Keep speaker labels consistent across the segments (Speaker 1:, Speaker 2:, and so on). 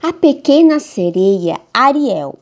Speaker 1: A pequena sereia Ariel.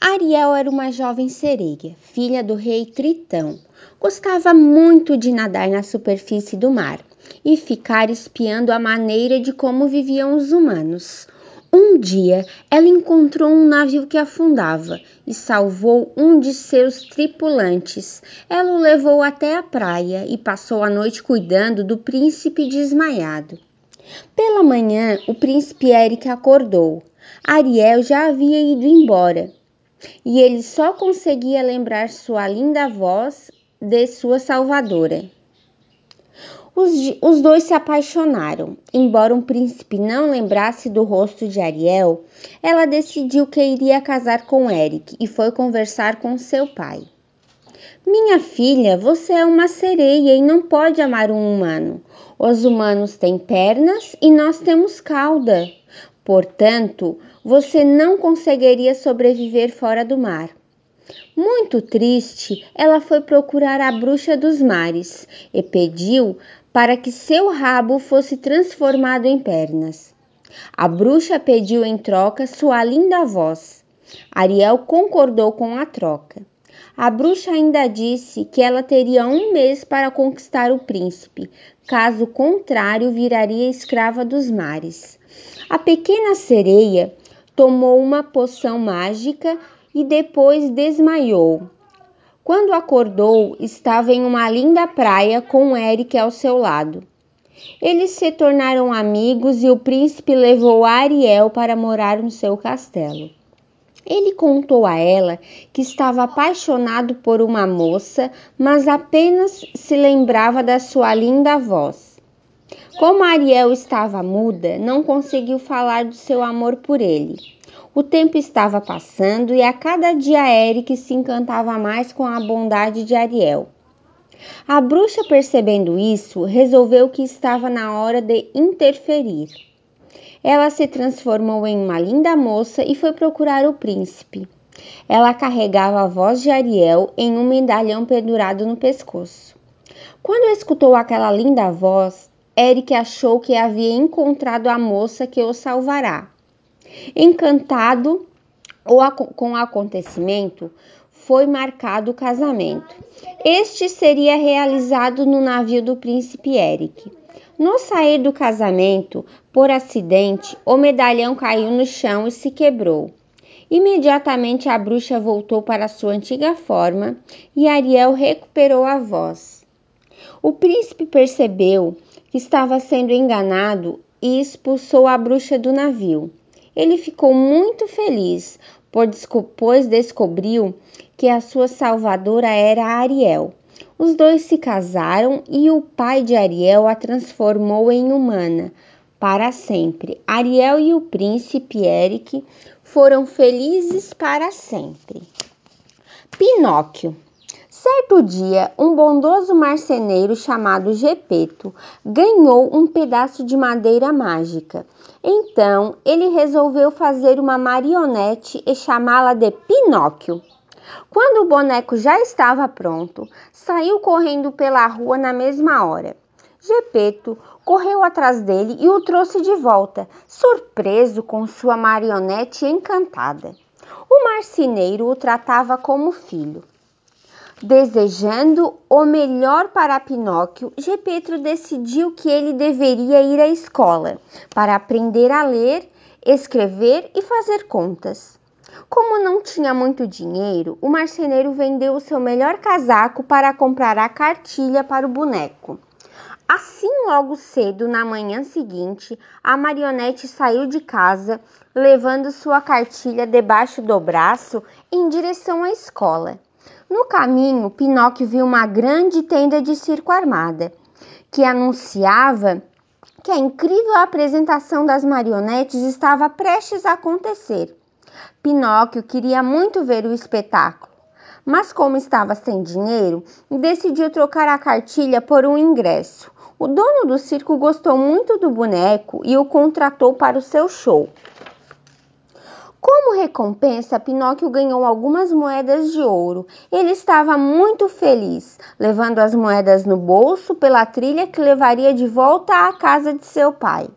Speaker 1: Ariel era uma jovem sereia, filha do rei Tritão. Gostava muito de nadar na superfície do mar e ficar espiando a maneira de como viviam os humanos. Um dia, ela encontrou um navio que afundava e salvou um de seus tripulantes. Ela o levou até a praia e passou a noite cuidando do príncipe desmaiado. Pela manhã, o príncipe Eric acordou. Ariel já havia ido embora e ele só conseguia lembrar sua linda voz de sua salvadora. Os, os, dois se apaixonaram. Embora o príncipe não lembrasse do rosto de Ariel, ela decidiu que iria casar com Eric e foi conversar com seu pai. Minha filha, você é uma sereia e não pode amar um humano. Os humanos têm pernas e nós temos cauda. Portanto, você não conseguiria sobreviver fora do mar. Muito triste, ela foi procurar a bruxa dos mares e pediu para que seu rabo fosse transformado em pernas. A bruxa pediu em troca sua linda voz. Ariel concordou com a troca. A bruxa ainda disse que ela teria um mês para conquistar o príncipe, caso contrário, viraria escrava dos mares. A pequena sereia tomou uma poção mágica e depois desmaiou. Quando acordou, estava em uma linda praia com Eric ao seu lado. Eles se tornaram amigos e o príncipe levou Ariel para morar no seu castelo. Ele contou a ela que estava apaixonado por uma moça, mas apenas se lembrava da sua linda voz. Como Ariel estava muda, não conseguiu falar do seu amor por ele. O tempo estava passando e a cada dia Eric se encantava mais com a bondade de Ariel. A bruxa, percebendo isso, resolveu que estava na hora de interferir. Ela se transformou em uma linda moça e foi procurar o príncipe. Ela carregava a voz de Ariel em um medalhão pendurado no pescoço. Quando escutou aquela linda voz, Eric achou que havia encontrado a moça que o salvará. Encantado com o acontecimento, foi marcado o casamento. Este seria realizado no navio do príncipe Eric. No sair do casamento, por acidente, o medalhão caiu no chão e se quebrou. Imediatamente a bruxa voltou para sua antiga forma e Ariel recuperou a voz. O príncipe percebeu que estava sendo enganado e expulsou a bruxa do navio. Ele ficou muito feliz, pois descobriu que a sua salvadora era Ariel. Os dois se casaram e o pai de Ariel a transformou em humana para sempre. Ariel e o príncipe Eric foram felizes para sempre. Pinóquio. Certo dia, um bondoso marceneiro chamado Gepeto ganhou um pedaço de madeira mágica. Então, ele resolveu fazer uma marionete e chamá-la de Pinóquio. Quando o boneco já estava pronto, saiu correndo pela rua na mesma hora. Gepeto correu atrás dele e o trouxe de volta, surpreso com sua marionete encantada. O marceneiro o tratava como filho. Desejando o melhor para Pinóquio, Gepeto decidiu que ele deveria ir à escola para aprender a ler, escrever e fazer contas. Como não tinha muito dinheiro, o marceneiro vendeu o seu melhor casaco para comprar a cartilha para o boneco. Assim, logo cedo, na manhã seguinte, a marionete saiu de casa, levando sua cartilha debaixo do braço em direção à escola. No caminho, Pinóquio viu uma grande tenda de circo armada, que anunciava que a incrível apresentação das marionetes estava prestes a acontecer. Pinóquio queria muito ver o espetáculo, mas como estava sem dinheiro, decidiu trocar a cartilha por um ingresso. O dono do circo gostou muito do boneco e o contratou para o seu show. Como recompensa, Pinóquio ganhou algumas moedas de ouro. Ele estava muito feliz, levando as moedas no bolso pela trilha que levaria de volta à casa de seu pai.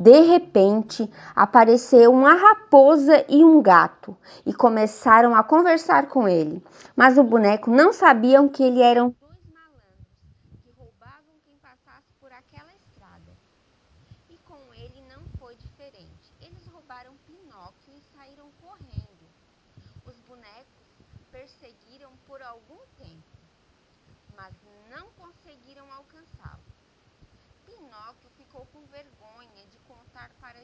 Speaker 1: De repente, apareceu uma raposa e um gato e começaram a conversar com ele. Mas o boneco não sabia que ele dois malandros que roubavam quem passasse por aquela estrada. E com ele não foi diferente. Eles roubaram Pinóquio e saíram correndo. Os bonecos perseguiram por algum tempo, mas não conseguiram alcançá-lo. Pinóquio ficou com vergonha de contar para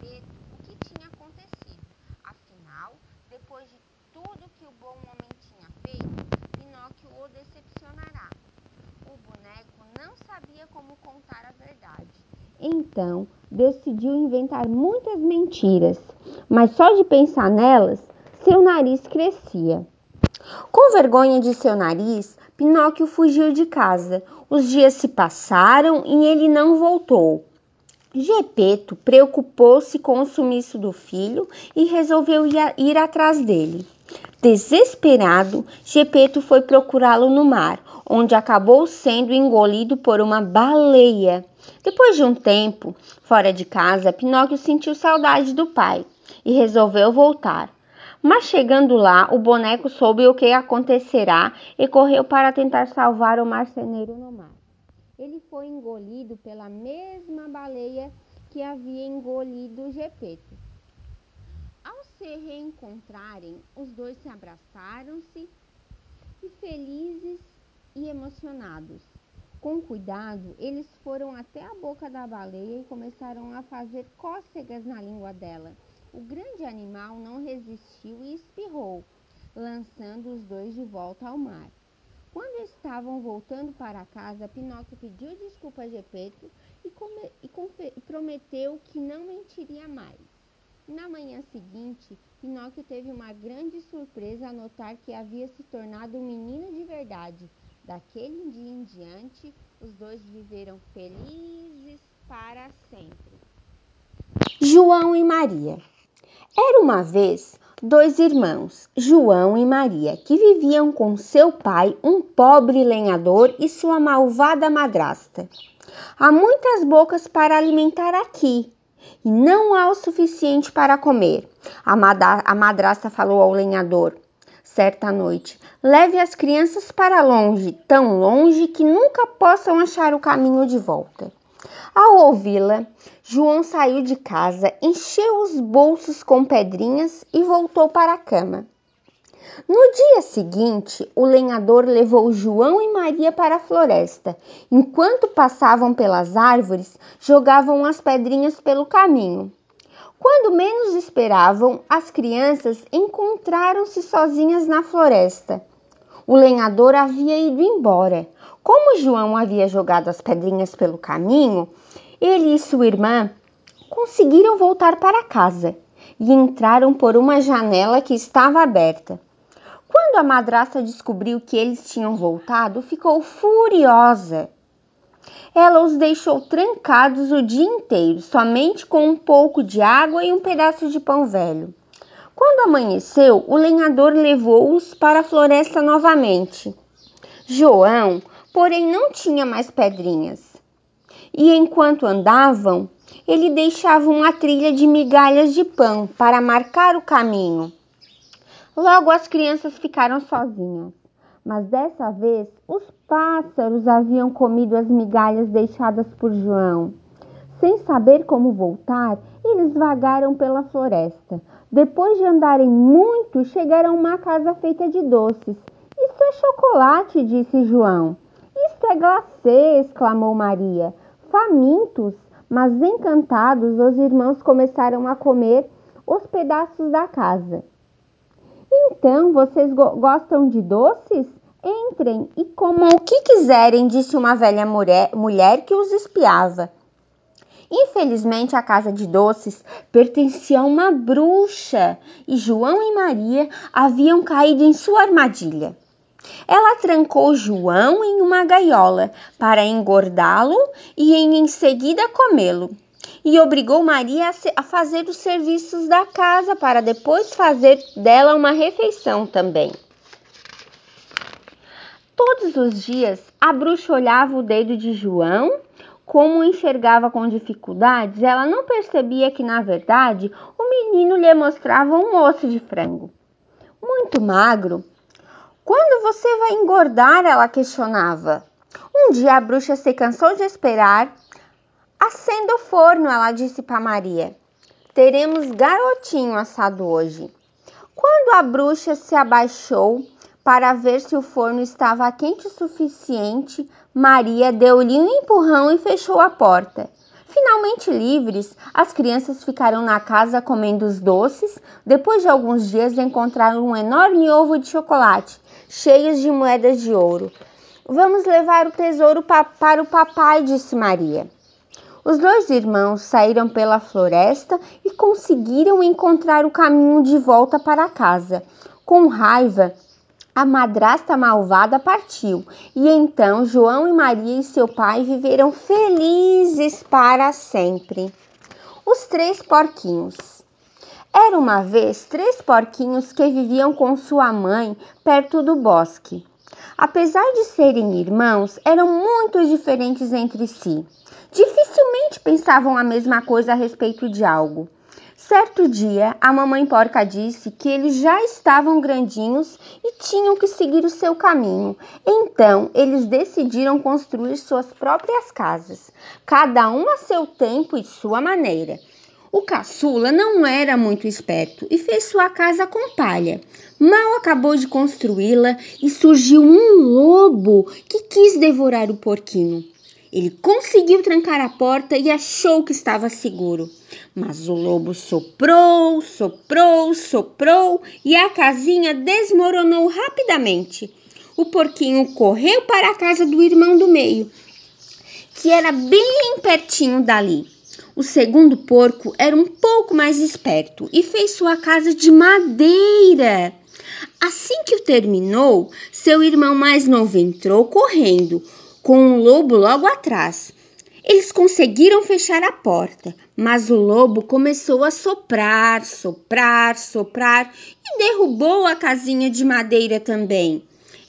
Speaker 1: Gepeto o que tinha acontecido. Afinal, depois de tudo que o bom homem tinha feito, Pinóquio o decepcionará. O boneco não sabia como contar a verdade. Então, decidiu inventar muitas mentiras, mas só de pensar nelas, seu nariz crescia. Com vergonha de seu nariz, Pinóquio fugiu de casa. Os dias se passaram e ele não voltou. Gepeto preocupou-se com o sumiço do filho e resolveu ir atrás dele. Desesperado, Gepeto foi procurá-lo no mar, onde acabou sendo engolido por uma baleia. Depois de um tempo fora de casa, Pinóquio sentiu saudade do pai e resolveu voltar. Mas chegando lá, o boneco soube o que acontecerá e correu para tentar salvar o marceneiro no mar. Ele foi engolido pela mesma baleia que havia engolido Gepeto. Ao se reencontrarem, os dois se abraçaram-se e felizes e emocionados. Com cuidado, eles foram até a boca da baleia e começaram a fazer cócegas na língua dela. O grande animal não resistiu e espirrou, lançando os dois de volta ao mar. Quando estavam voltando para casa, Pinóquio pediu desculpa a Gepeto e, come, e, prometeu que não mentiria mais. Na manhã seguinte, Pinóquio teve uma grande surpresa ao notar que havia se tornado um menino de verdade. Daquele dia em diante, os dois viveram felizes para sempre. João e Maria era uma vez dois irmãos, João e Maria, que viviam com seu pai, um pobre lenhador, e sua malvada madrasta. Há muitas bocas para alimentar aqui, e não há o suficiente para comer. A, a madrasta falou ao lenhador certa noite: Leve as crianças para longe, tão longe que nunca possam achar o caminho de volta. Ao ouvi-la, João saiu de casa, encheu os bolsos com pedrinhas e voltou para a cama. No dia seguinte, o lenhador levou João e Maria para a floresta. Enquanto passavam pelas árvores, jogavam as pedrinhas pelo caminho. Quando menos esperavam, as crianças encontraram-se sozinhas na floresta. O lenhador havia ido embora. Como João havia jogado as pedrinhas pelo caminho, ele e sua irmã conseguiram voltar para casa e entraram por uma janela que estava aberta. Quando a madrasta descobriu que eles tinham voltado, ficou furiosa. Ela os deixou trancados o dia inteiro, somente com um pouco de água e um pedaço de pão velho. Quando amanheceu, o lenhador levou-os para a floresta novamente. João, porém, não tinha mais pedrinhas. E enquanto andavam, ele deixava uma trilha de migalhas de pão para marcar o caminho. Logo as crianças ficaram sozinhas, mas dessa vez os pássaros haviam comido as migalhas deixadas por João. Sem saber como voltar, eles vagaram pela floresta. Depois de andarem muito, chegaram a uma casa feita de doces. Isso é chocolate, disse João. Glacê, exclamou Maria. Famintos, mas encantados, os irmãos começaram a comer os pedaços da casa. Então, vocês go gostam de doces? Entrem e comam o que quiserem, disse uma velha mulher, mulher que os espiava. Infelizmente, a casa de doces pertencia a uma bruxa e João e Maria haviam caído em sua armadilha. Ela trancou João em uma gaiola para engordá-lo e em seguida comê-lo. E obrigou Maria a fazer os serviços da casa para depois fazer dela uma refeição também. Todos os dias a bruxa olhava o dedo de João Como enxergava com dificuldades, ela não percebia que, na verdade, o menino lhe mostrava um osso de frango. Muito magro. Quando você vai engordar? Ela questionava. Um dia a bruxa se cansou de esperar. Acenda o forno, ela disse para Maria. Teremos garotinho assado hoje. Quando a bruxa se abaixou para ver se o forno estava quente o suficiente, Maria deu-lhe um empurrão e fechou a porta. Finalmente livres, as crianças ficaram na casa comendo os doces. Depois de alguns dias, encontraram um enorme ovo de chocolate, cheios de moedas de ouro. Vamos levar o tesouro pa para o papai, disse Maria. Os dois irmãos saíram pela floresta e conseguiram encontrar o caminho de volta para casa. Com raiva, a madrasta malvada partiu e então João e Maria e seu pai viveram felizes para sempre. Os três porquinhos. Era uma vez três porquinhos que viviam com sua mãe perto do bosque. Apesar de serem irmãos, eram muito diferentes entre si. Dificilmente pensavam a mesma coisa a respeito de algo. Certo dia, a mamãe porca disse que eles já estavam grandinhos e tinham que seguir o seu caminho. Então, eles decidiram construir suas próprias casas, cada um a seu tempo e sua maneira. O caçula não era muito esperto e fez sua casa com palha. Mal acabou de construí-la e surgiu um lobo que quis devorar o porquinho. Ele conseguiu trancar a porta e achou que estava seguro. Mas o lobo soprou, soprou, soprou e a casinha desmoronou rapidamente. O porquinho correu para a casa do irmão do meio, que era bem pertinho dali. O segundo porco era um pouco mais esperto e fez sua casa de madeira. Assim que o terminou, seu irmão mais novo entrou correndo, com um lobo logo atrás. Eles conseguiram fechar a porta, mas o lobo começou a soprar, soprar, soprar e derrubou a casinha de madeira também.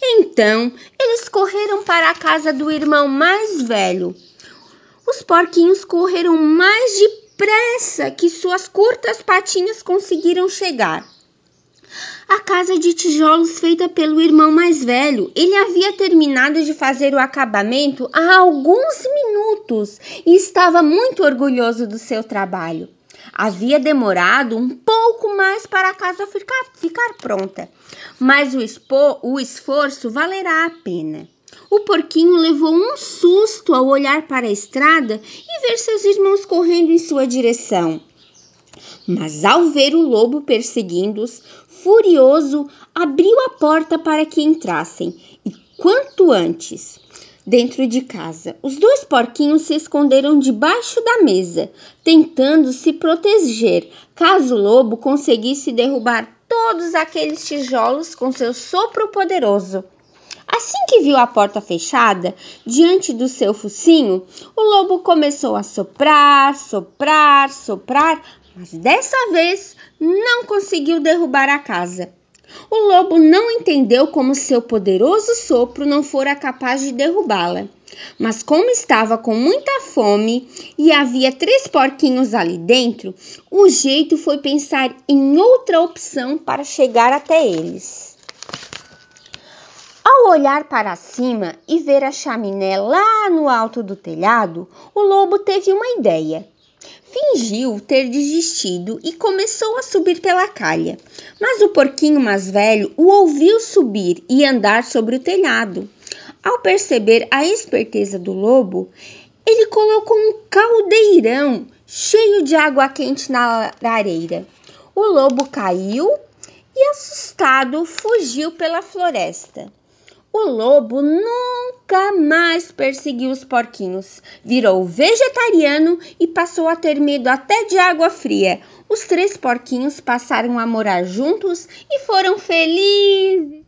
Speaker 1: Então, eles correram para a casa do irmão mais velho os porquinhos correram mais depressa que suas curtas patinhas conseguiram chegar. A casa de tijolos feita pelo irmão mais velho. Ele havia terminado de fazer o acabamento há alguns minutos e estava muito orgulhoso do seu trabalho. Havia demorado um pouco mais para a casa ficar, ficar pronta, mas o, expo, o esforço valerá a pena. O porquinho levou um susto ao olhar para a estrada e ver seus irmãos correndo em sua direção. Mas ao ver o lobo perseguindo-os, furioso, abriu a porta para que entrassem e quanto antes. Dentro de casa, os dois porquinhos se esconderam debaixo da mesa, tentando se proteger caso o lobo conseguisse derrubar todos aqueles tijolos com seu sopro poderoso. Assim que viu a porta fechada diante do seu focinho, o lobo começou a soprar, soprar, soprar, mas dessa vez não conseguiu derrubar a casa. O lobo não entendeu como seu poderoso sopro não fora capaz de derrubá-la. Mas como estava com muita fome e havia três porquinhos ali dentro, o jeito foi pensar em outra opção para chegar até eles. Ao olhar para cima e ver a chaminé lá no alto do telhado, o lobo teve uma ideia. Fingiu ter desistido e começou a subir pela calha. Mas o porquinho mais velho o ouviu subir e andar sobre o telhado. Ao perceber a esperteza do lobo, ele colocou um caldeirão cheio de água quente na lareira. O lobo caiu e, assustado, fugiu pela floresta. O lobo nunca mais perseguiu os porquinhos, virou vegetariano e passou a ter medo até de água fria. Os três porquinhos passaram a morar juntos e foram felizes.